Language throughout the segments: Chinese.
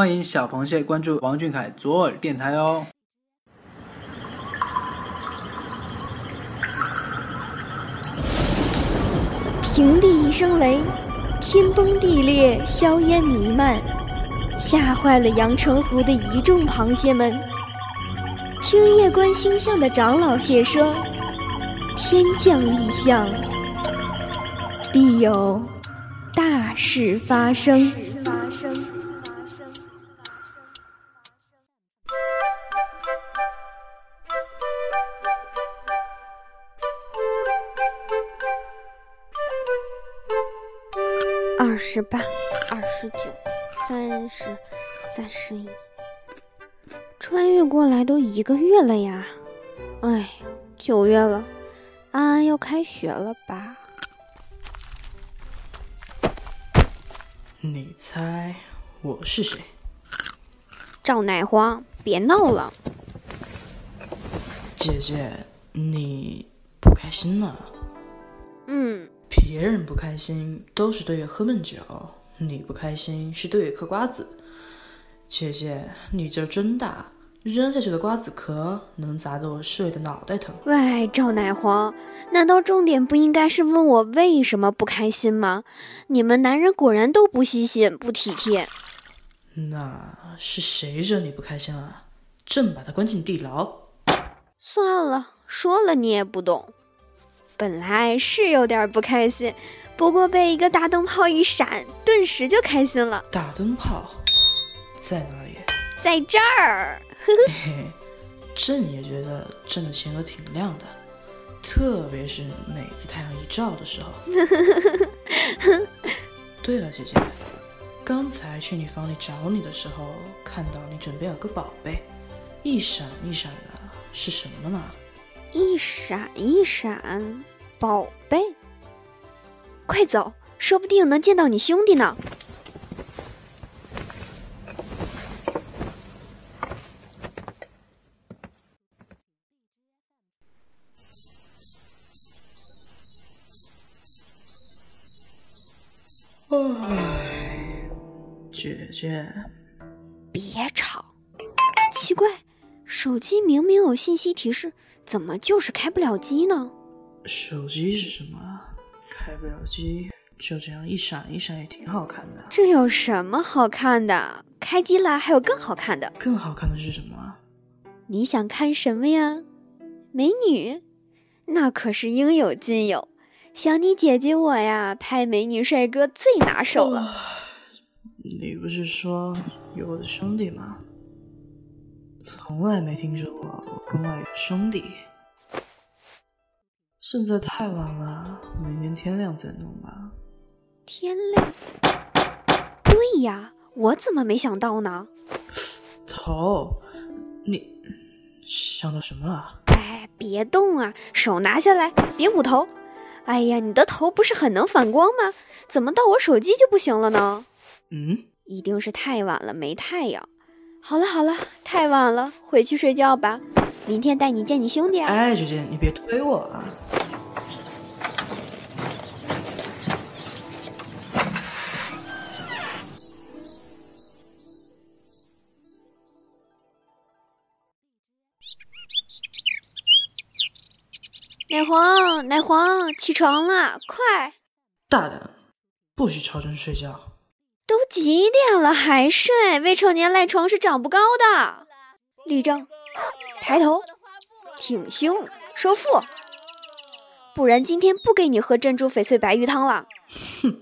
欢迎小螃蟹关注王俊凯左耳电台哦。平地一声雷，天崩地裂，硝烟弥漫，吓坏了阳澄湖的一众螃蟹们。听夜观星象的长老蟹说：“天降异象，必有大事发生。”二十八，二十九，三十，三十一，穿越过来都一个月了呀！哎，九月了，安安要开学了吧？你猜我是谁？赵乃花，别闹了！姐姐，你不开心了？嗯。别人不开心都是对月喝闷酒，你不开心是对月嗑瓜子。姐姐，你劲儿真大，扔下去的瓜子壳能砸得我室友的脑袋疼。喂，赵乃黄，难道重点不应该是问我为什么不开心吗？你们男人果然都不细心、不体贴。那是谁惹你不开心了？朕把他关进地牢。算了，说了你也不懂。本来是有点不开心，不过被一个大灯泡一闪，顿时就开心了。大灯泡在哪里？在这儿。嘿 嘿，朕也觉得朕的前额挺亮的，特别是每次太阳一照的时候。对了，姐姐，刚才去你房里找你的时候，看到你枕边有个宝贝，一闪一闪的，是什么呢？一闪一闪，宝贝，快走，说不定能见到你兄弟呢。唉，姐姐，别吵，奇怪，手机明明有信息提示。怎么就是开不了机呢？手机是什么？开不了机，就这样一闪一闪也挺好看的。这有什么好看的？开机了还有更好看的。更好看的是什么？你想看什么呀？美女？那可是应有尽有。想你姐姐我呀，拍美女帅哥最拿手了。你不是说有我的兄弟吗？从来没听说过我跟外有兄弟。现在太晚了，明天天亮再弄吧。天亮？对呀，我怎么没想到呢？头，你想到什么了？哎，别动啊，手拿下来，别捂头。哎呀，你的头不是很能反光吗？怎么到我手机就不行了呢？嗯，一定是太晚了，没太阳。好了好了，太晚了，回去睡觉吧。明天带你见你兄弟啊！哎，姐姐，你别推我啊！奶黄，奶黄，起床了，快！大胆，不许吵朕睡觉。都几点了还睡？未成年赖床是长不高的。立正，抬头，挺胸，收腹，不然今天不给你喝珍珠翡翠白玉汤了。哼！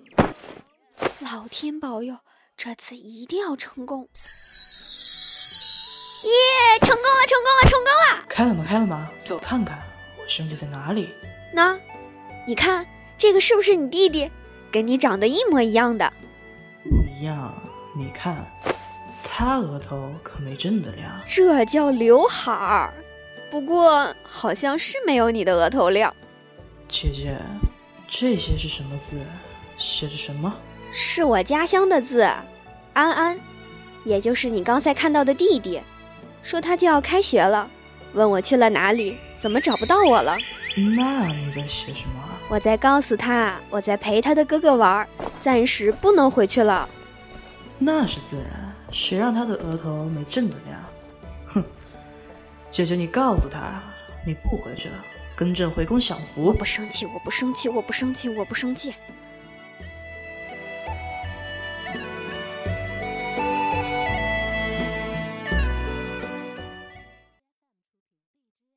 老天保佑，这次一定要成功！耶，成功了，成功了，成功了！开了吗？开了吗？给我看看，我兄弟在哪里？那，你看这个是不是你弟弟？跟你长得一模一样的。不一样，你看，他额头可没朕的亮，这叫刘海儿。不过好像是没有你的额头亮。姐姐，这些是什么字？写着什么？是我家乡的字，安安，也就是你刚才看到的弟弟。说他就要开学了，问我去了哪里，怎么找不到我了？那你在写什么？我在告诉他，我在陪他的哥哥玩，暂时不能回去了。那是自然，谁让他的额头没正能量？哼！姐姐，你告诉他，你不回去了，跟朕回宫享福。我不生气，我不生气，我不生气，我不生气。